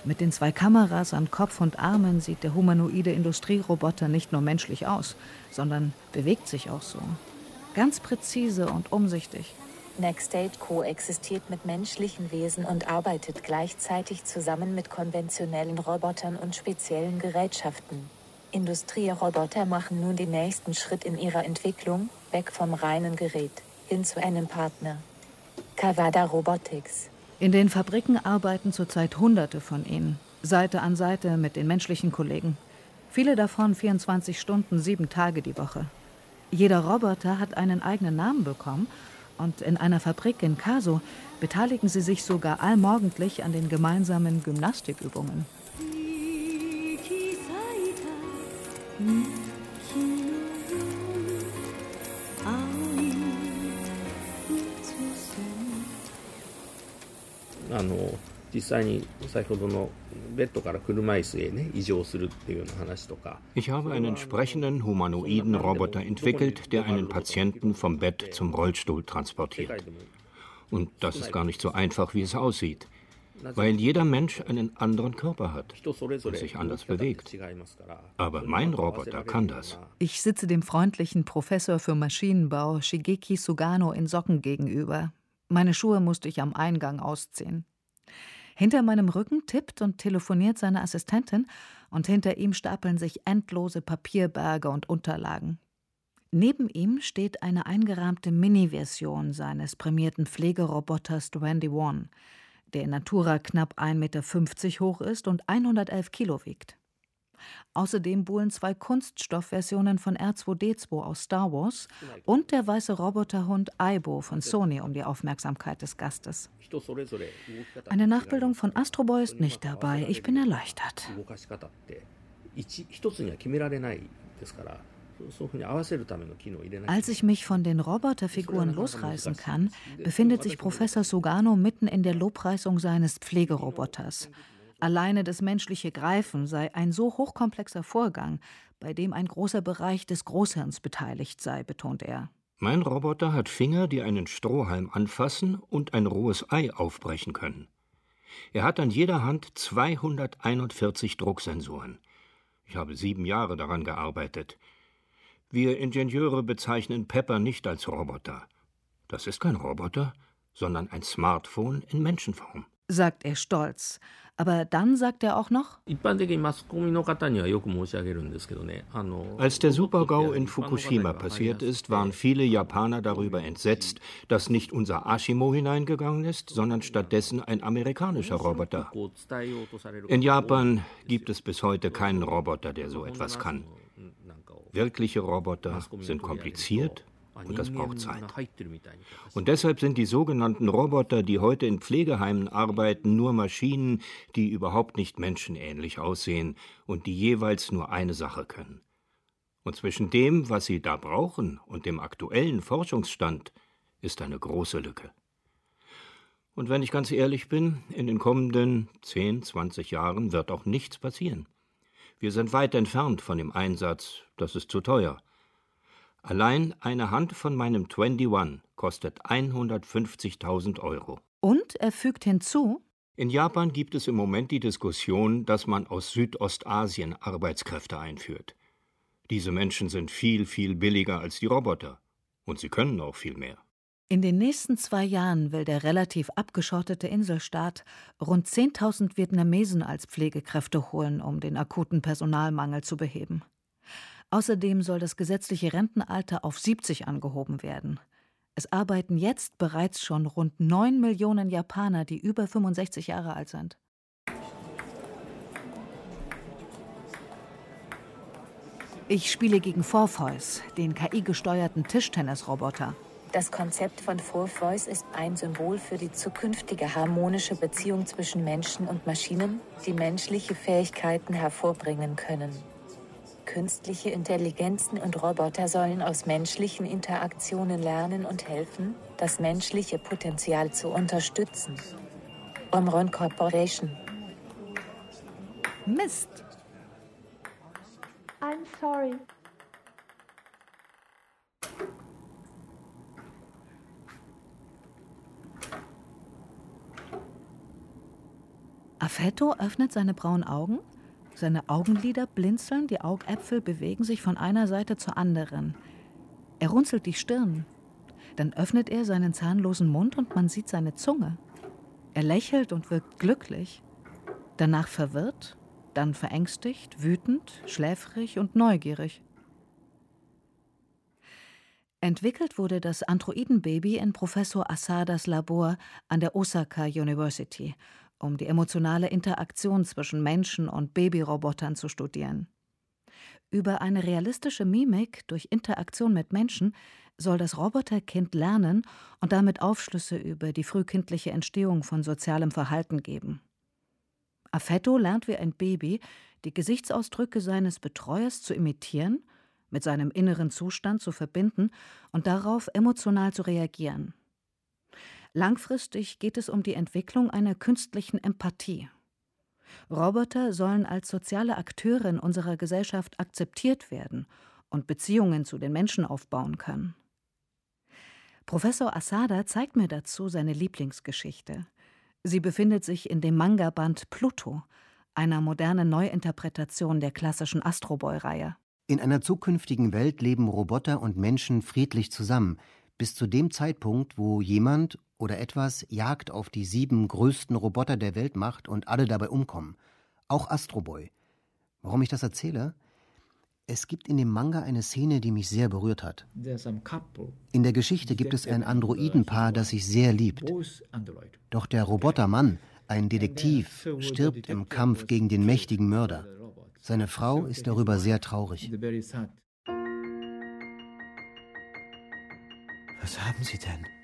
Mit den zwei Kameras an Kopf und Armen sieht der humanoide Industrieroboter nicht nur menschlich aus, sondern bewegt sich auch so. Ganz präzise und umsichtig. Nextate koexistiert mit menschlichen Wesen und arbeitet gleichzeitig zusammen mit konventionellen Robotern und speziellen Gerätschaften. Industrieroboter machen nun den nächsten Schritt in ihrer Entwicklung, weg vom reinen Gerät, hin zu einem Partner. Kawada Robotics. In den Fabriken arbeiten zurzeit Hunderte von ihnen, Seite an Seite mit den menschlichen Kollegen. Viele davon 24 Stunden, sieben Tage die Woche. Jeder Roboter hat einen eigenen Namen bekommen und in einer Fabrik in Kaso beteiligen sie sich sogar allmorgendlich an den gemeinsamen Gymnastikübungen. あの実際に先ほどのベッドから車椅子へね移乗するっていうような話とか Ich habe einen sprechenden humanoiden Roboter entwickelt, der einen Patienten vom Bett zum Rollstuhl transportiert. Und das ist gar nicht so einfach, wie es aussieht, weil jeder Mensch einen anderen Körper hat und sich anders bewegt. Aber mein Roboter kann das. Ich sitze dem freundlichen Professor für Maschinenbau Shigeki Sugano in Socken gegenüber. Meine Schuhe musste ich am Eingang ausziehen. Hinter meinem Rücken tippt und telefoniert seine Assistentin und hinter ihm stapeln sich endlose Papierberge und Unterlagen. Neben ihm steht eine eingerahmte Mini-Version seines prämierten Pflegeroboters Randy One, der in Natura knapp 1,50 Meter hoch ist und 111 Kilo wiegt. Außerdem buhlen zwei Kunststoffversionen von R2D2 aus Star Wars und der weiße Roboterhund Aibo von Sony um die Aufmerksamkeit des Gastes. Eine Nachbildung von Astro Boy ist nicht dabei. Ich bin erleichtert. 動かし方って一一つには決められないですからそうそういうふうに合わせるための機能を入れない Als ich mich von den Roboterfiguren losreißen kann, befindet sich Professor Sugano mitten in der Lobpreisung seines Pflegeroboters. Alleine das menschliche Greifen sei ein so hochkomplexer Vorgang, bei dem ein großer Bereich des Großhirns beteiligt sei, betont er. Mein Roboter hat Finger, die einen Strohhalm anfassen und ein rohes Ei aufbrechen können. Er hat an jeder Hand 241 Drucksensoren. Ich habe sieben Jahre daran gearbeitet. Wir Ingenieure bezeichnen Pepper nicht als Roboter. Das ist kein Roboter, sondern ein Smartphone in Menschenform. Sagt er stolz. Aber dann sagt er auch noch, als der Supergau in Fukushima passiert ist, waren viele Japaner darüber entsetzt, dass nicht unser Ashimo hineingegangen ist, sondern stattdessen ein amerikanischer Roboter. In Japan gibt es bis heute keinen Roboter, der so etwas kann. Wirkliche Roboter sind kompliziert und das braucht Zeit. Und deshalb sind die sogenannten Roboter, die heute in Pflegeheimen arbeiten, nur Maschinen, die überhaupt nicht menschenähnlich aussehen und die jeweils nur eine Sache können. Und zwischen dem, was sie da brauchen, und dem aktuellen Forschungsstand ist eine große Lücke. Und wenn ich ganz ehrlich bin, in den kommenden 10, 20 Jahren wird auch nichts passieren. Wir sind weit entfernt von dem Einsatz, das ist zu teuer. Allein eine Hand von meinem 21 kostet 150.000 Euro. Und er fügt hinzu, in Japan gibt es im Moment die Diskussion, dass man aus Südostasien Arbeitskräfte einführt. Diese Menschen sind viel, viel billiger als die Roboter. Und sie können auch viel mehr. In den nächsten zwei Jahren will der relativ abgeschottete Inselstaat rund 10.000 Vietnamesen als Pflegekräfte holen, um den akuten Personalmangel zu beheben. Außerdem soll das gesetzliche Rentenalter auf 70 angehoben werden. Es arbeiten jetzt bereits schon rund 9 Millionen Japaner, die über 65 Jahre alt sind. Ich spiele gegen Forvoice, den KI-gesteuerten Tischtennisroboter. Das Konzept von Voice ist ein Symbol für die zukünftige harmonische Beziehung zwischen Menschen und Maschinen, die menschliche Fähigkeiten hervorbringen können. Künstliche Intelligenzen und Roboter sollen aus menschlichen Interaktionen lernen und helfen, das menschliche Potenzial zu unterstützen. Omron Corporation. Mist. I'm sorry. Affetto öffnet seine braunen Augen, seine Augenlider blinzeln, die Augäpfel bewegen sich von einer Seite zur anderen. Er runzelt die Stirn. Dann öffnet er seinen zahnlosen Mund und man sieht seine Zunge. Er lächelt und wirkt glücklich. Danach verwirrt, dann verängstigt, wütend, schläfrig und neugierig. Entwickelt wurde das Androidenbaby in Professor Asadas Labor an der Osaka University um die emotionale Interaktion zwischen Menschen und Babyrobotern zu studieren. Über eine realistische Mimik durch Interaktion mit Menschen soll das Roboterkind lernen und damit Aufschlüsse über die frühkindliche Entstehung von sozialem Verhalten geben. Affetto lernt wie ein Baby, die Gesichtsausdrücke seines Betreuers zu imitieren, mit seinem inneren Zustand zu verbinden und darauf emotional zu reagieren. Langfristig geht es um die Entwicklung einer künstlichen Empathie. Roboter sollen als soziale Akteure in unserer Gesellschaft akzeptiert werden und Beziehungen zu den Menschen aufbauen können. Professor Asada zeigt mir dazu seine Lieblingsgeschichte. Sie befindet sich in dem Manga-Band Pluto, einer modernen Neuinterpretation der klassischen Astroboy-Reihe. In einer zukünftigen Welt leben Roboter und Menschen friedlich zusammen, bis zu dem Zeitpunkt, wo jemand oder etwas Jagd auf die sieben größten Roboter der Welt macht und alle dabei umkommen. Auch Astroboy. Warum ich das erzähle? Es gibt in dem Manga eine Szene, die mich sehr berührt hat. In der Geschichte gibt es ein Androidenpaar, das sich sehr liebt. Doch der Robotermann, ein Detektiv, stirbt im Kampf gegen den mächtigen Mörder. Seine Frau ist darüber sehr traurig. Was haben Sie denn?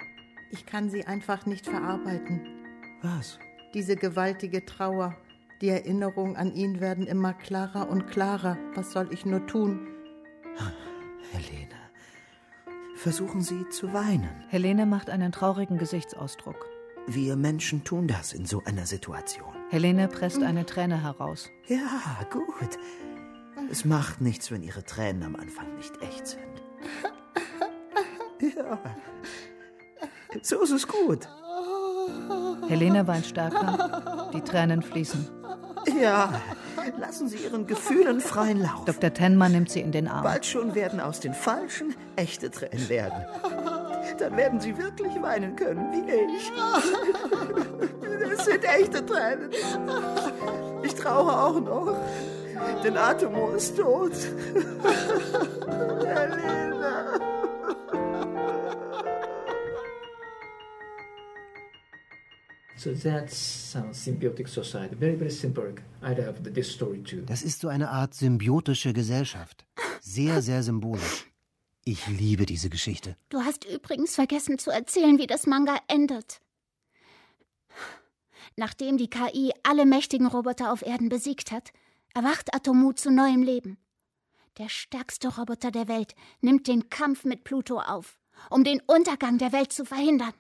Ich kann sie einfach nicht verarbeiten. Was? Diese gewaltige Trauer. Die Erinnerungen an ihn werden immer klarer und klarer. Was soll ich nur tun? [LAUGHS] Helene, versuchen Sie zu weinen. Helene macht einen traurigen Gesichtsausdruck. Wir Menschen tun das in so einer Situation. Helene presst eine Träne heraus. Ja, gut. Es macht nichts, wenn Ihre Tränen am Anfang nicht echt sind. [LAUGHS] Ja. So ist es gut. Helene weint stärker. Die Tränen fließen. Ja, lassen Sie Ihren Gefühlen freien Lauf. Dr. Tenma nimmt sie in den Arm. Bald schon werden aus den falschen echte Tränen werden. Dann werden Sie wirklich weinen können, wie ich. Das sind echte Tränen. Ich traue auch noch. Denn Atomo ist tot. Helena. Das ist so eine Art symbiotische Gesellschaft. Sehr, sehr symbolisch. Ich liebe diese Geschichte. Du hast übrigens vergessen zu erzählen, wie das Manga endet. Nachdem die KI alle mächtigen Roboter auf Erden besiegt hat, erwacht Atomu zu neuem Leben. Der stärkste Roboter der Welt nimmt den Kampf mit Pluto auf, um den Untergang der Welt zu verhindern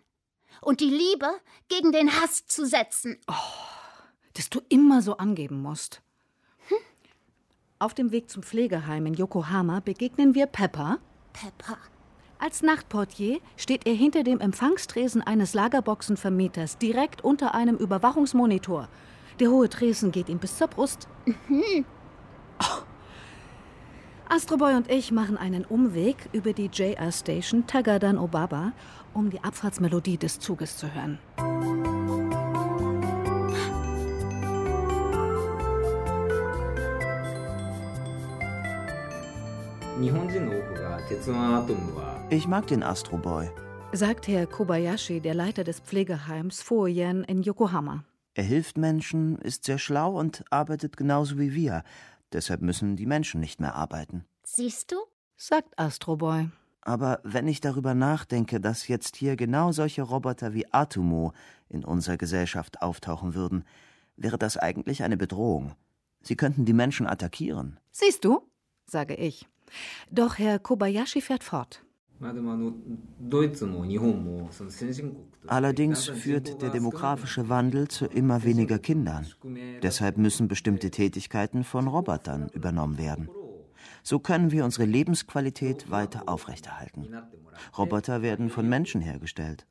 und die Liebe gegen den Hass zu setzen. Oh, dass du immer so angeben musst. Hm? Auf dem Weg zum Pflegeheim in Yokohama begegnen wir Pepper, Pepper. Als Nachtportier steht er hinter dem Empfangstresen eines Lagerboxenvermieters, direkt unter einem Überwachungsmonitor. Der hohe Tresen geht ihm bis zur Brust. Oh. Astroboy und ich machen einen Umweg über die JR Station Tagadan Obaba, um die Abfahrtsmelodie des Zuges zu hören. Ich mag den Astro Boy. Sagt Herr Kobayashi, der Leiter des Pflegeheims Fuoyen in Yokohama. Er hilft Menschen, ist sehr schlau und arbeitet genauso wie wir. Deshalb müssen die Menschen nicht mehr arbeiten. Siehst du? Sagt Astroboy. Aber wenn ich darüber nachdenke, dass jetzt hier genau solche Roboter wie Atomo in unserer Gesellschaft auftauchen würden, wäre das eigentlich eine Bedrohung. Sie könnten die Menschen attackieren. Siehst du? sage ich. Doch Herr Kobayashi fährt fort. Allerdings führt der demografische Wandel zu immer weniger Kindern. Deshalb müssen bestimmte Tätigkeiten von Robotern übernommen werden. So können wir unsere Lebensqualität weiter aufrechterhalten. Roboter werden von Menschen hergestellt.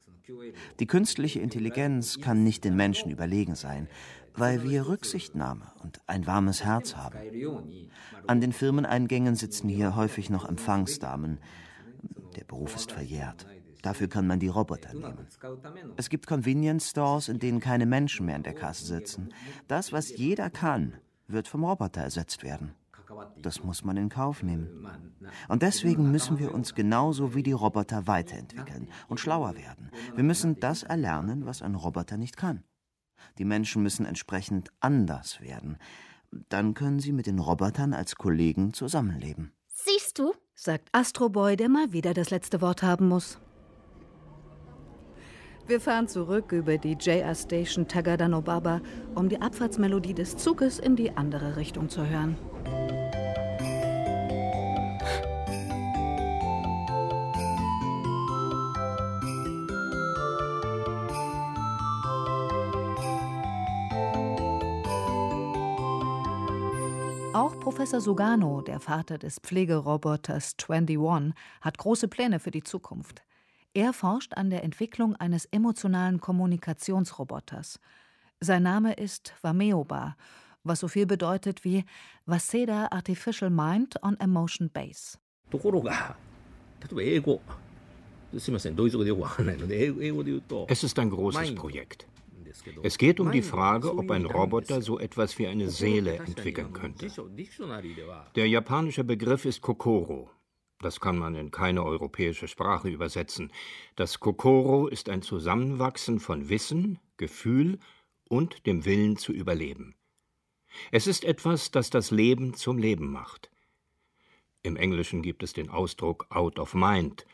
Die künstliche Intelligenz kann nicht den Menschen überlegen sein, weil wir Rücksichtnahme und ein warmes Herz haben. An den Firmeneingängen sitzen hier häufig noch Empfangsdamen. Der Beruf ist verjährt. Dafür kann man die Roboter nehmen. Es gibt Convenience Stores, in denen keine Menschen mehr in der Kasse sitzen. Das, was jeder kann, wird vom Roboter ersetzt werden. Das muss man in Kauf nehmen. Und deswegen müssen wir uns genauso wie die Roboter weiterentwickeln und schlauer werden. Wir müssen das erlernen, was ein Roboter nicht kann. Die Menschen müssen entsprechend anders werden. Dann können sie mit den Robotern als Kollegen zusammenleben. Siehst du? Sagt Astroboy, der mal wieder das letzte Wort haben muss. Wir fahren zurück über die JR Station Tagadanobaba, um die Abfahrtsmelodie des Zuges in die andere Richtung zu hören. Professor Sugano, der Vater des Pflegeroboters 21, hat große Pläne für die Zukunft. Er forscht an der Entwicklung eines emotionalen Kommunikationsroboters. Sein Name ist Wameoba, was so viel bedeutet wie Waseda Artificial Mind on Emotion Base. ところが、例えば英語、すみません、ドイツ語でよくわからないので、英語英語で言うと、 Es ist ein großes Projekt. Es geht um die Frage, ob ein Roboter so etwas wie eine Seele entwickeln könnte. Der japanische Begriff ist Kokoro. Das kann man in keine europäische Sprache übersetzen. Das Kokoro ist ein Zusammenwachsen von Wissen, Gefühl und dem Willen zu überleben. Es ist etwas, das das Leben zum Leben macht. Im Englischen gibt es den Ausdruck out of mind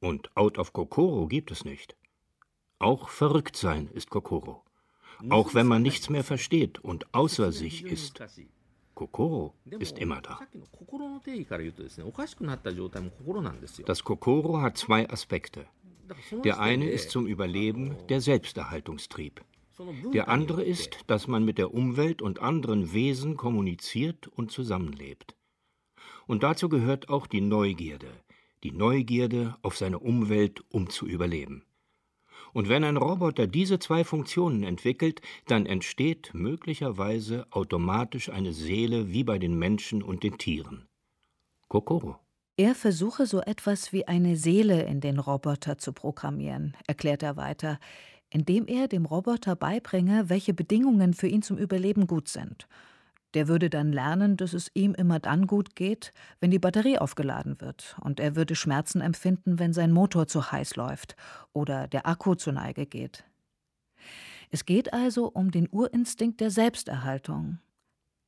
und out of Kokoro gibt es nicht. Auch verrückt sein ist Kokoro auch wenn man nichts mehr versteht und außer sich ist. Kokoro ist immer da. Das Kokoro hat zwei Aspekte. Der eine ist zum Überleben der Selbsterhaltungstrieb. Der andere ist, dass man mit der Umwelt und anderen Wesen kommuniziert und zusammenlebt. Und dazu gehört auch die Neugierde, die Neugierde auf seine Umwelt, um zu überleben. Und wenn ein Roboter diese zwei Funktionen entwickelt, dann entsteht möglicherweise automatisch eine Seele wie bei den Menschen und den Tieren. Kokoro. Er versuche so etwas wie eine Seele in den Roboter zu programmieren, erklärt er weiter, indem er dem Roboter beibringe, welche Bedingungen für ihn zum Überleben gut sind. Der würde dann lernen, dass es ihm immer dann gut geht, wenn die Batterie aufgeladen wird, und er würde Schmerzen empfinden, wenn sein Motor zu heiß läuft oder der Akku zu Neige geht. Es geht also um den Urinstinkt der Selbsterhaltung.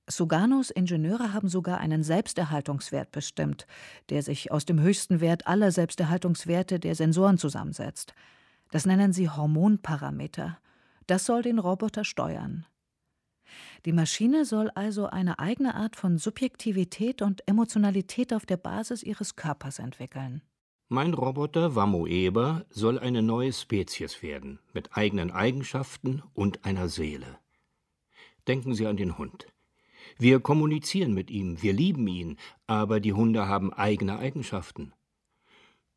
Suganos Ingenieure haben sogar einen Selbsterhaltungswert bestimmt, der sich aus dem höchsten Wert aller Selbsterhaltungswerte der Sensoren zusammensetzt. Das nennen sie Hormonparameter. Das soll den Roboter steuern. Die Maschine soll also eine eigene Art von Subjektivität und Emotionalität auf der Basis ihres Körpers entwickeln. Mein Roboter Wamoeba soll eine neue Spezies werden, mit eigenen Eigenschaften und einer Seele. Denken Sie an den Hund. Wir kommunizieren mit ihm, wir lieben ihn, aber die Hunde haben eigene Eigenschaften.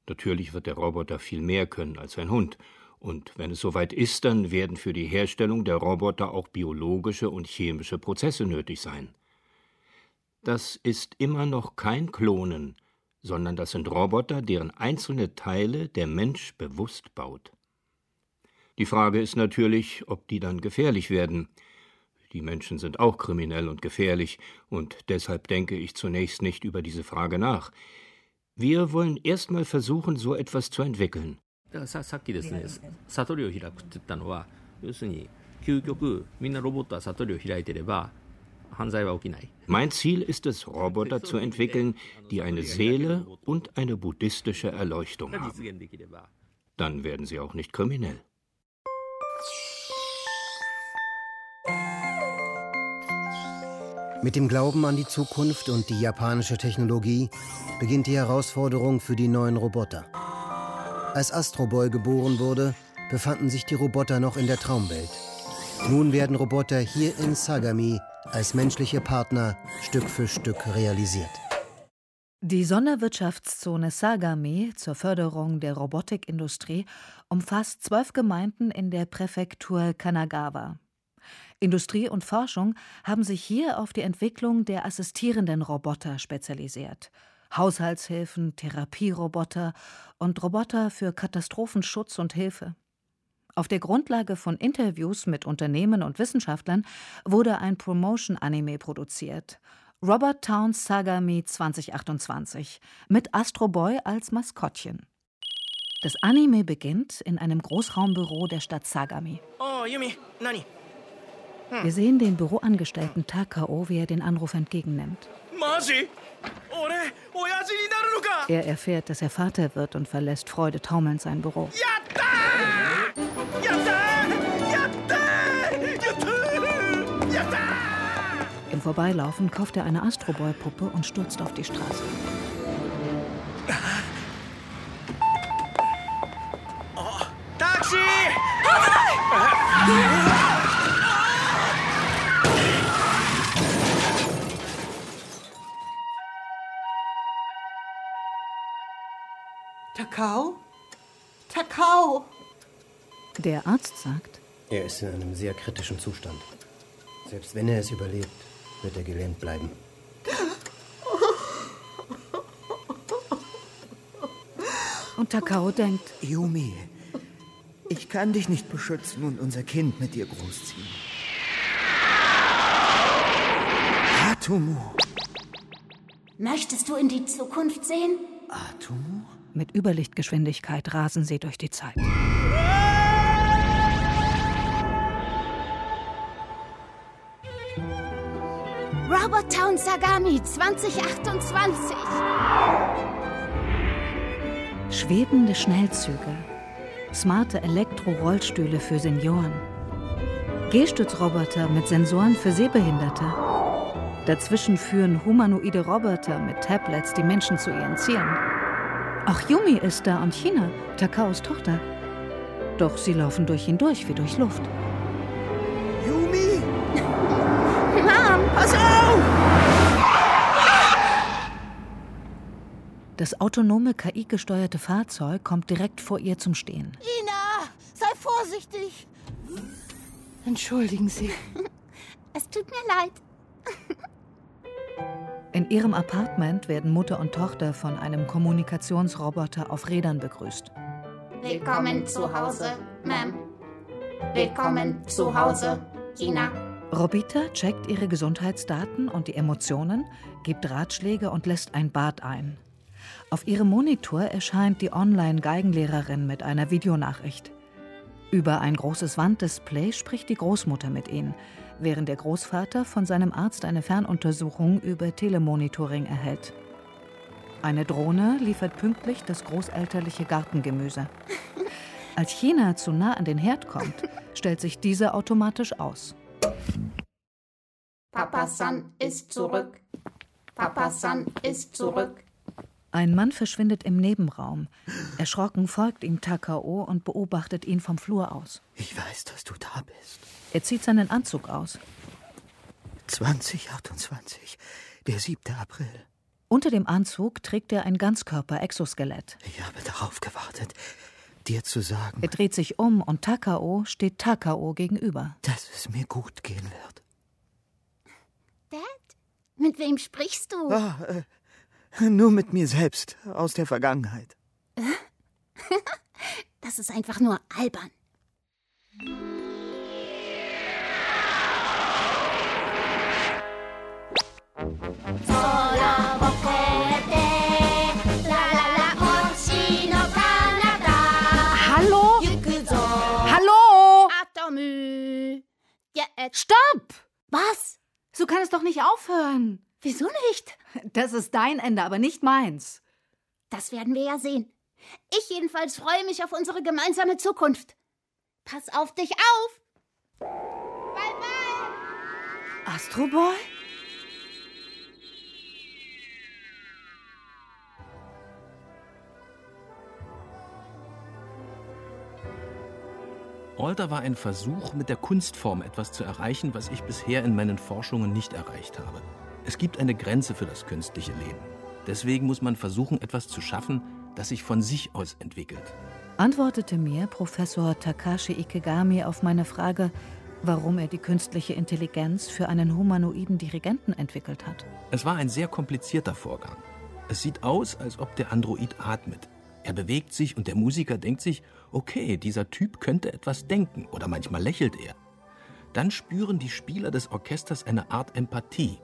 Natürlich wird der Roboter viel mehr können als ein Hund. Und wenn es soweit ist, dann werden für die Herstellung der Roboter auch biologische und chemische Prozesse nötig sein. Das ist immer noch kein Klonen, sondern das sind Roboter, deren einzelne Teile der Mensch bewusst baut. Die Frage ist natürlich, ob die dann gefährlich werden. Die Menschen sind auch kriminell und gefährlich, und deshalb denke ich zunächst nicht über diese Frage nach. Wir wollen erst mal versuchen, so etwas zu entwickeln. ささっきですね、悟りを開くって言ったのは、要するに、究極、みんなロボットは悟りを開いてれば、mein Ziel ist es, Roboter zu entwickeln, die eine Seele und eine buddhistische Erleuchtung haben. Dann werden sie auch nicht kriminell. Mit dem Glauben an die Zukunft und die japanische Technologie beginnt die Herausforderung für die neuen Roboter. Als Astroboy geboren wurde, befanden sich die Roboter noch in der Traumwelt. Nun werden Roboter hier in Sagami als menschliche Partner Stück für Stück realisiert. Die Sonderwirtschaftszone Sagami zur Förderung der Robotikindustrie umfasst zwölf Gemeinden in der Präfektur Kanagawa. Industrie und Forschung haben sich hier auf die Entwicklung der assistierenden Roboter spezialisiert. Haushaltshilfen, Therapieroboter und Roboter für Katastrophenschutz und Hilfe. Auf der Grundlage von Interviews mit Unternehmen und Wissenschaftlern wurde ein Promotion-Anime produziert. Robert Towns Sagami 2028 mit Astro Boy als Maskottchen. Das Anime beginnt in einem Großraumbüro der Stadt Sagami. Oh, Yumi, nani? Wir sehen den Büroangestellten Takao, wie er den Anruf entgegennimmt. Er erfährt, dass er Vater wird und verlässt freudetaumelnd sein Büro. Im Vorbeilaufen kauft er eine Astroboy-Puppe und stürzt auf die Straße. Oh, Taxi! Takao? Takao! Der Arzt sagt, er ist in einem sehr kritischen Zustand. Selbst wenn er es überlebt, wird er gelähmt bleiben. Und Takao denkt, Yumi, ich kann dich nicht beschützen und unser Kind mit dir großziehen. Atomu. Möchtest du in die Zukunft sehen? Atomu? Mit Überlichtgeschwindigkeit rasen sie durch die Zeit. Robot Town Sagami 2028. Schwebende Schnellzüge. Smarte Elektro-Rollstühle für Senioren. Gehstützroboter mit Sensoren für Sehbehinderte. Dazwischen führen humanoide Roboter mit Tablets die Menschen zu ihren Zielen. Auch Yumi ist da und China, Takaos Tochter. Doch sie laufen durch ihn durch wie durch Luft. Yumi! Mom, pass auf! Das autonome KI-gesteuerte Fahrzeug kommt direkt vor ihr zum Stehen. Ina, sei vorsichtig. Entschuldigen Sie. [LAUGHS] Es tut mir leid. [LAUGHS] In ihrem Apartment werden Mutter und Tochter von einem Kommunikationsroboter auf Rädern begrüßt. Willkommen zu Hause, Ma'am. Willkommen zu Hause, China. Robita checkt ihre Gesundheitsdaten und die Emotionen, gibt Ratschläge und lässt ein Bad ein. Auf ihrem Monitor erscheint die Online-Geigenlehrerin mit einer Videonachricht. Über ein großes Wanddisplay spricht die Großmutter mit ihnen, während der Großvater von seinem Arzt eine Fernuntersuchung über Telemonitoring erhält. Eine Drohne liefert pünktlich das großelterliche Gartengemüse. [LAUGHS] Als China zu nah an den Herd kommt, stellt sich dieser automatisch aus. Papa-san ist zurück. Papa-san ist zurück. Ein Mann verschwindet im Nebenraum. Erschrocken folgt ihm Takao und beobachtet ihn vom Flur aus. Ich weiß, dass du da bist. Er zieht seinen Anzug aus. 2028, der 7. April. Unter dem Anzug trägt er ein Ganzkörper-Exoskelett. Ich habe darauf gewartet, dir zu sagen. Er dreht sich um und Takao steht Takao gegenüber. Dass es mir gut gehen wird. Dad, mit wem sprichst du? Ah, äh, nur mit mir selbst, aus der Vergangenheit. [LAUGHS] das ist einfach nur albern. Hallo? Hallo? Stopp! was? So kann es doch nicht aufhören. Wieso nicht? Das ist dein Ende, aber nicht meins. Das werden wir ja sehen. Ich jedenfalls freue mich auf unsere gemeinsame Zukunft. Pass auf dich auf. Bye bye. Astro Alter war ein Versuch, mit der Kunstform etwas zu erreichen, was ich bisher in meinen Forschungen nicht erreicht habe. Es gibt eine Grenze für das künstliche Leben. Deswegen muss man versuchen, etwas zu schaffen, das sich von sich aus entwickelt. Antwortete mir Professor Takashi Ikegami auf meine Frage, warum er die künstliche Intelligenz für einen humanoiden Dirigenten entwickelt hat. Es war ein sehr komplizierter Vorgang. Es sieht aus, als ob der Android atmet. Er bewegt sich und der Musiker denkt sich, okay, dieser Typ könnte etwas denken oder manchmal lächelt er. Dann spüren die Spieler des Orchesters eine Art Empathie.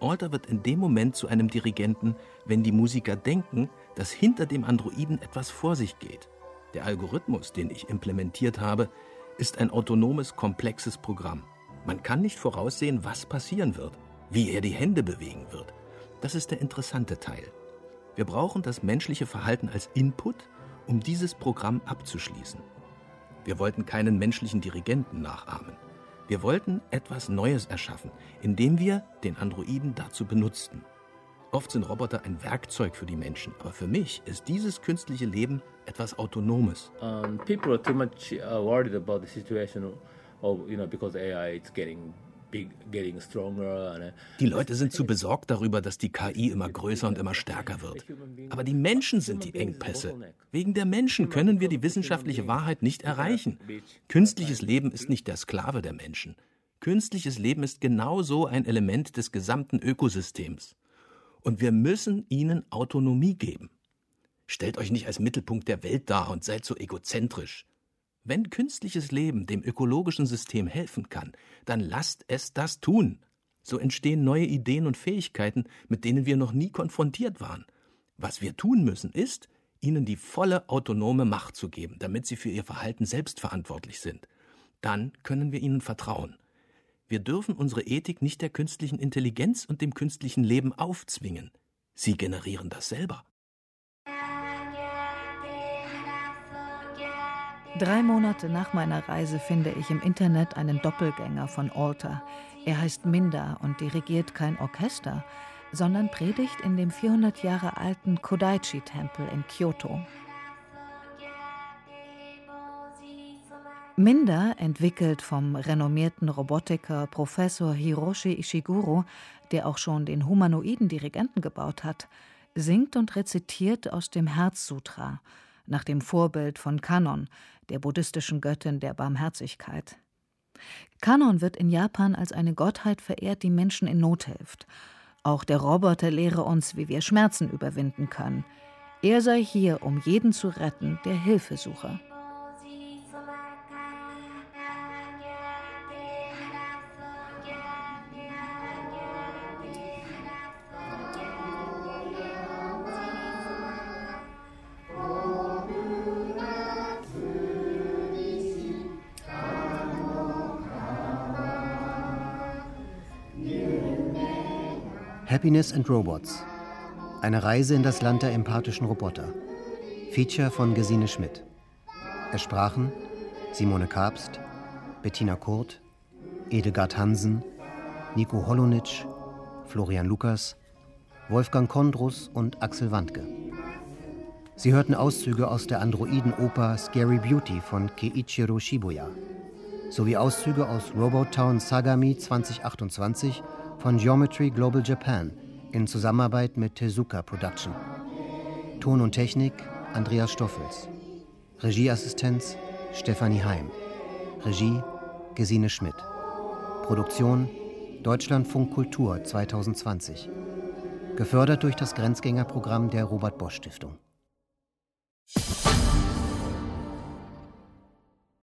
Alter wird in dem Moment zu einem Dirigenten, wenn die Musiker denken, dass hinter dem Androiden etwas vor sich geht. Der Algorithmus, den ich implementiert habe, ist ein autonomes, komplexes Programm. Man kann nicht voraussehen, was passieren wird, wie er die Hände bewegen wird. Das ist der interessante Teil. Wir brauchen das menschliche Verhalten als Input, um dieses Programm abzuschließen. Wir wollten keinen menschlichen Dirigenten nachahmen. Wir wollten etwas Neues erschaffen, indem wir den Androiden dazu benutzten. Oft sind Roboter ein Werkzeug für die Menschen, aber für mich ist dieses künstliche Leben etwas Autonomes. Um, people are too much uh, worried about the situation of, you know, because AI is getting uh, Die Leute sind zu besorgt darüber, dass die KI immer größer und immer stärker wird. Aber die Menschen sind die Engpässe. Wegen der Menschen können wir die wissenschaftliche Wahrheit nicht erreichen. Künstliches Leben ist nicht der Sklave der Menschen. Künstliches Leben ist genauso ein Element des gesamten Ökosystems. Und wir müssen ihnen Autonomie geben. Stellt euch nicht als Mittelpunkt der Welt dar und seid so egozentrisch. Wenn künstliches Leben dem ökologischen System helfen kann, dann lasst es das tun. So entstehen neue Ideen und Fähigkeiten, mit denen wir noch nie konfrontiert waren. Was wir tun müssen, ist, ihnen die volle autonome Macht zu geben, damit sie für ihr Verhalten selbst verantwortlich sind. Dann können wir ihnen vertrauen. Wir dürfen unsere Ethik nicht der künstlichen Intelligenz und dem künstlichen Leben aufzwingen. Sie generieren das selber. Drei Monate nach meiner Reise finde ich im Internet einen Doppelgänger von Alter. Er heißt Minda und dirigiert kein Orchester, sondern predigt in dem 400 Jahre alten Kodaichi-Tempel in Kyoto. Minda, entwickelt vom renommierten Robotiker Professor Hiroshi Ishiguro, der auch schon den humanoiden Dirigenten gebaut hat, singt und rezitiert aus dem Herzsutra, nach dem Vorbild von Kanon, der buddhistischen Göttin der Barmherzigkeit. Kanon wird in Japan als eine Gottheit verehrt, die Menschen in Not hilft. Auch der Roboter lehre uns, wie wir Schmerzen überwinden können. Er sei hier, um jeden zu retten, der Hilfe suche. Happiness and Robots. Eine Reise in das Land der empathischen Roboter. Feature von Gesine Schmidt. Es sprachen Simone Kabst, Bettina Kurt, Edegard Hansen, Nico Holonitsch, Florian Lukas, Wolfgang Kondrus und Axel Wandke. Sie hörten Auszüge aus der Androiden-Oper Scary Beauty von Keiichiro Shibuya sowie Auszüge aus Robot Town Sagami 2028 von Geometry Global Japan in Zusammenarbeit mit Tezuka Production. Ton und Technik Andreas Stoffels. Regieassistenz Stefanie Heim. Regie Gesine Schmidt. Produktion Deutschlandfunk Kultur 2020. Gefördert durch das Grenzgängerprogramm der Robert Bosch Stiftung.